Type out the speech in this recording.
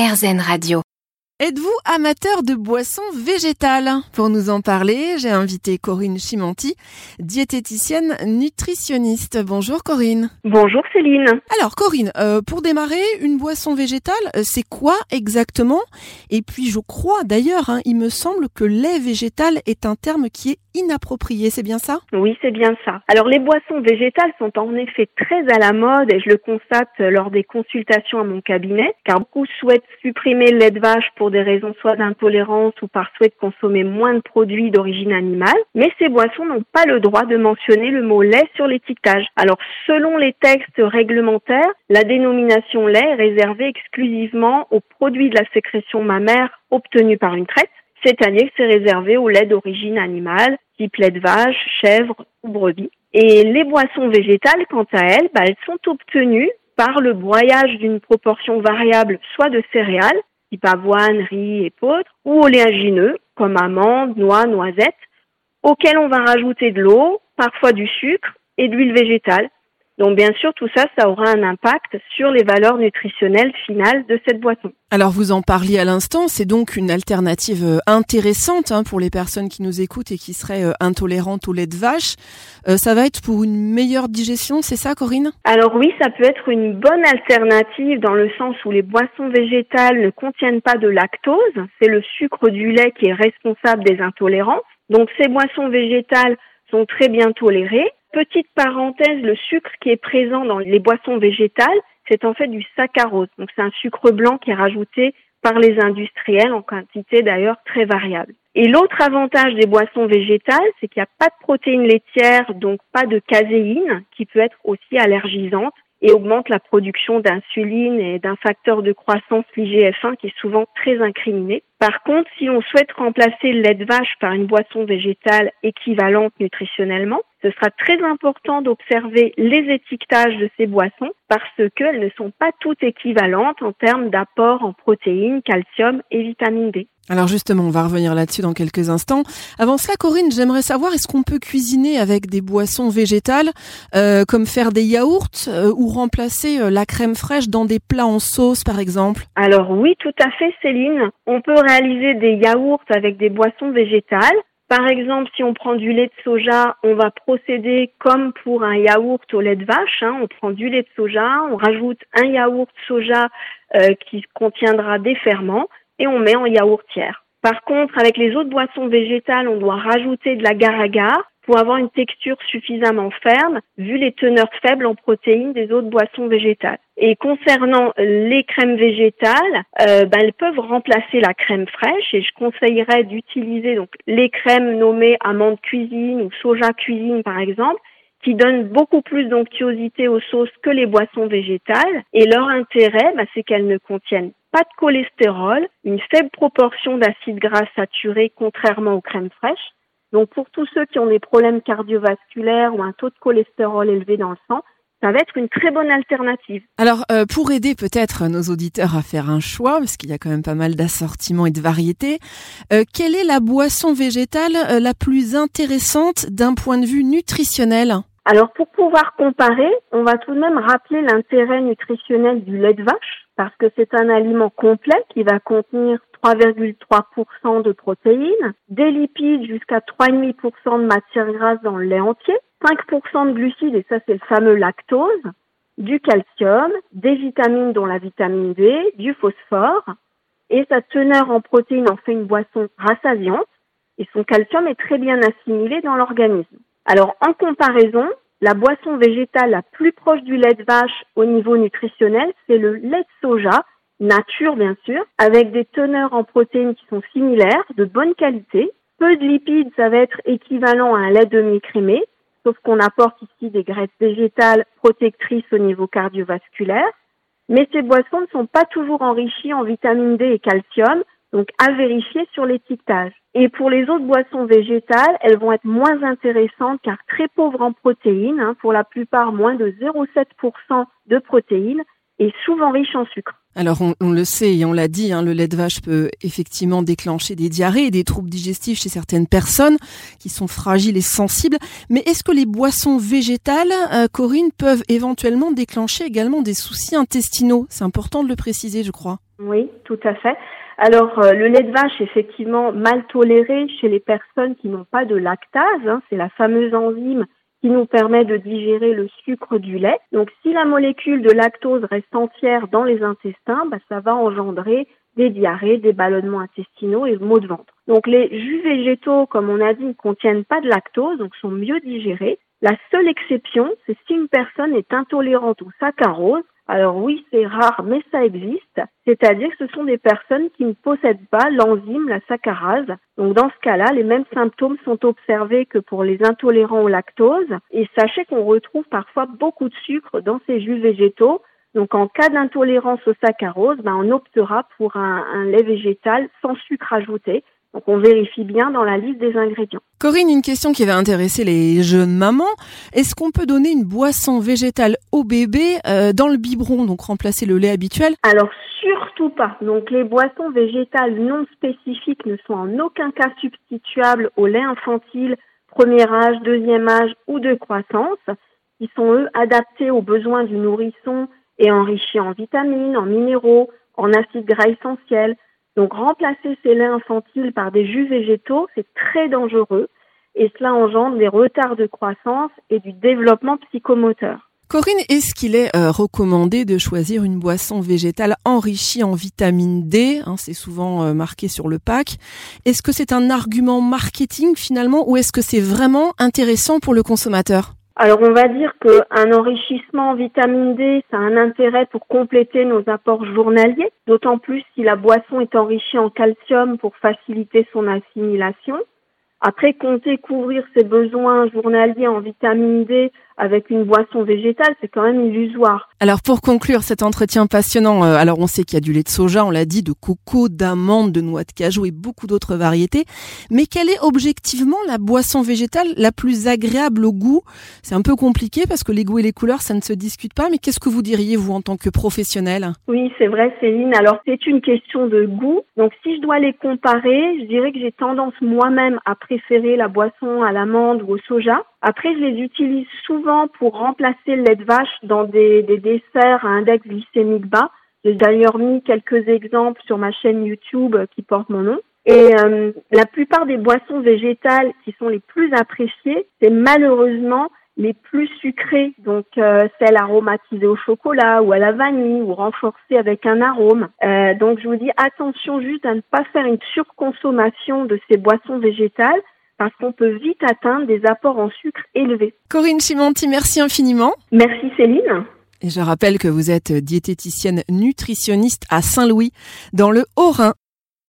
RZN Radio. Êtes-vous amateur de boissons végétales? Pour nous en parler, j'ai invité Corinne Chimanti, diététicienne nutritionniste. Bonjour Corinne. Bonjour Céline. Alors Corinne, euh, pour démarrer, une boisson végétale, euh, c'est quoi exactement? Et puis je crois d'ailleurs, hein, il me semble que lait végétal est un terme qui est inapproprié, c'est bien ça? Oui, c'est bien ça. Alors les boissons végétales sont en effet très à la mode et je le constate lors des consultations à mon cabinet, car beaucoup souhaitent supprimer le lait de vache pour des raisons soit d'intolérance ou par souhait de consommer moins de produits d'origine animale, mais ces boissons n'ont pas le droit de mentionner le mot lait sur l'étiquetage. Alors selon les textes réglementaires, la dénomination lait est réservée exclusivement aux produits de la sécrétion mammaire obtenus par une traite, c'est-à-dire que c'est réservé au lait d'origine animale, type lait de vache, chèvre ou brebis. Et les boissons végétales, quant à elles, bah, elles sont obtenues par le broyage d'une proportion variable soit de céréales, type avoine, riz, et poudre, ou oléagineux, comme amandes, noix, noisettes, auxquels on va rajouter de l'eau, parfois du sucre et de l'huile végétale. Donc bien sûr, tout ça, ça aura un impact sur les valeurs nutritionnelles finales de cette boisson. Alors vous en parliez à l'instant, c'est donc une alternative euh, intéressante hein, pour les personnes qui nous écoutent et qui seraient euh, intolérantes au lait de vache. Euh, ça va être pour une meilleure digestion, c'est ça Corinne? Alors oui, ça peut être une bonne alternative dans le sens où les boissons végétales ne contiennent pas de lactose, c'est le sucre du lait qui est responsable des intolérances. Donc ces boissons végétales sont très bien tolérées. Petite parenthèse, le sucre qui est présent dans les boissons végétales, c'est en fait du saccharose. Donc c'est un sucre blanc qui est rajouté par les industriels en quantité d'ailleurs très variable. Et l'autre avantage des boissons végétales, c'est qu'il n'y a pas de protéines laitières, donc pas de caséine, qui peut être aussi allergisante et augmente la production d'insuline et d'un facteur de croissance l'IGF-1 qui est souvent très incriminé. Par contre, si on souhaite remplacer le lait de vache par une boisson végétale équivalente nutritionnellement, ce sera très important d'observer les étiquetages de ces boissons parce qu'elles ne sont pas toutes équivalentes en termes d'apport en protéines, calcium et vitamine D. Alors justement, on va revenir là-dessus dans quelques instants. Avant cela, Corinne, j'aimerais savoir, est-ce qu'on peut cuisiner avec des boissons végétales, euh, comme faire des yaourts euh, ou remplacer euh, la crème fraîche dans des plats en sauce, par exemple? Alors oui, tout à fait, Céline. On peut réaliser des yaourts avec des boissons végétales. Par exemple, si on prend du lait de soja, on va procéder comme pour un yaourt au lait de vache. Hein. On prend du lait de soja, on rajoute un yaourt soja qui contiendra des ferments et on met en yaourtière. Par contre, avec les autres boissons végétales, on doit rajouter de l'agar-agar pour avoir une texture suffisamment ferme, vu les teneurs faibles en protéines des autres boissons végétales. Et concernant les crèmes végétales, euh, ben, elles peuvent remplacer la crème fraîche et je conseillerais d'utiliser donc les crèmes nommées amandes cuisine ou soja cuisine par exemple, qui donnent beaucoup plus d'onctuosité aux sauces que les boissons végétales. Et leur intérêt, ben, c'est qu'elles ne contiennent pas de cholestérol, une faible proportion d'acides gras saturés contrairement aux crèmes fraîches. Donc pour tous ceux qui ont des problèmes cardiovasculaires ou un taux de cholestérol élevé dans le sang, ça va être une très bonne alternative. Alors, euh, pour aider peut-être nos auditeurs à faire un choix, parce qu'il y a quand même pas mal d'assortiments et de variétés, euh, quelle est la boisson végétale euh, la plus intéressante d'un point de vue nutritionnel? Alors, pour pouvoir comparer, on va tout de même rappeler l'intérêt nutritionnel du lait de vache parce que c'est un aliment complet qui va contenir 3,3% de protéines, des lipides jusqu'à 3,5% de matière grasse dans le lait entier, 5% de glucides, et ça c'est le fameux lactose, du calcium, des vitamines dont la vitamine D, du phosphore, et sa teneur en protéines en fait une boisson rassasiante, et son calcium est très bien assimilé dans l'organisme. Alors en comparaison, la boisson végétale la plus proche du lait de vache au niveau nutritionnel, c'est le lait de soja, nature bien sûr, avec des teneurs en protéines qui sont similaires, de bonne qualité. Peu de lipides, ça va être équivalent à un lait demi-crémé, sauf qu'on apporte ici des graisses végétales protectrices au niveau cardiovasculaire. Mais ces boissons ne sont pas toujours enrichies en vitamine D et calcium, donc à vérifier sur l'étiquetage. Et pour les autres boissons végétales, elles vont être moins intéressantes car très pauvres en protéines, hein, pour la plupart moins de 0,7% de protéines, est souvent riche en sucre. Alors on, le sait et on l'a dit, hein, le lait de vache peut effectivement déclencher des diarrhées et des troubles digestifs chez certaines personnes qui sont fragiles et sensibles. Mais est-ce que les boissons végétales, euh, Corinne, peuvent éventuellement déclencher également des soucis intestinaux? C'est important de le préciser, je crois. Oui, tout à fait. Alors euh, le lait de vache, effectivement, mal toléré chez les personnes qui n'ont pas de lactase. Hein, c'est la fameuse enzyme qui nous permet de digérer le sucre du lait. Donc si la molécule de lactose reste entière dans les intestins, bah, ça va engendrer des diarrhées, des ballonnements intestinaux et maux de ventre. Donc les jus végétaux, comme on a dit, ne contiennent pas de lactose, donc sont mieux digérés. La seule exception, c'est si une personne est intolérante au saccharose, alors oui, c'est rare, mais ça existe. C'est-à-dire que ce sont des personnes qui ne possèdent pas l'enzyme, la saccharase. Donc dans ce cas-là, les mêmes symptômes sont observés que pour les intolérants au lactose. Et sachez qu'on retrouve parfois beaucoup de sucre dans ces jus végétaux. Donc en cas d'intolérance au saccharose, ben, on optera pour un, un lait végétal sans sucre ajouté. Donc on vérifie bien dans la liste des ingrédients. Corinne, une question qui va intéresser les jeunes mamans. Est-ce qu'on peut donner une boisson végétale au bébé euh, dans le biberon, donc remplacer le lait habituel? Alors surtout pas. Donc les boissons végétales non spécifiques ne sont en aucun cas substituables au lait infantile premier âge, deuxième âge ou de croissance. Ils sont eux adaptés aux besoins du nourrisson et enrichis en vitamines, en minéraux, en acides gras essentiels donc remplacer ces laits infantiles par des jus végétaux, c'est très dangereux et cela engendre des retards de croissance et du développement psychomoteur. Corinne, est-ce qu'il est euh, recommandé de choisir une boisson végétale enrichie en vitamine D hein, C'est souvent euh, marqué sur le pack. Est-ce que c'est un argument marketing finalement ou est-ce que c'est vraiment intéressant pour le consommateur? Alors on va dire qu'un enrichissement en vitamine D, ça a un intérêt pour compléter nos apports journaliers, d'autant plus si la boisson est enrichie en calcium pour faciliter son assimilation. Après, compter couvrir ses besoins journaliers en vitamine D avec une boisson végétale, c'est quand même illusoire. Alors pour conclure cet entretien passionnant, euh, alors on sait qu'il y a du lait de soja, on l'a dit, de coco, d'amande, de noix de cajou et beaucoup d'autres variétés, mais quelle est objectivement la boisson végétale la plus agréable au goût? C'est un peu compliqué parce que les goûts et les couleurs, ça ne se discute pas, mais qu'est-ce que vous diriez vous en tant que professionnel? Oui, c'est vrai Céline, alors c'est une question de goût, donc si je dois les comparer, je dirais que j'ai tendance moi-même à préférer la boisson à l'amande ou au soja. Après, je les utilise souvent pour remplacer le lait de vache dans des, desserts à index glycémique bas. J'ai d'ailleurs mis quelques exemples sur ma chaîne YouTube qui porte mon nom. Et euh, la plupart des boissons végétales qui sont les plus appréciées, c'est malheureusement les plus sucrées, donc euh, celles aromatisées au chocolat ou à la vanille ou renforcées avec un arôme. Euh, donc je vous dis attention juste à ne pas faire une surconsommation de ces boissons végétales parce qu'on peut vite atteindre des apports en sucre élevés. Corinne Chimanti, merci infiniment. Merci Céline. Et je rappelle que vous êtes diététicienne nutritionniste à Saint-Louis, dans le Haut-Rhin.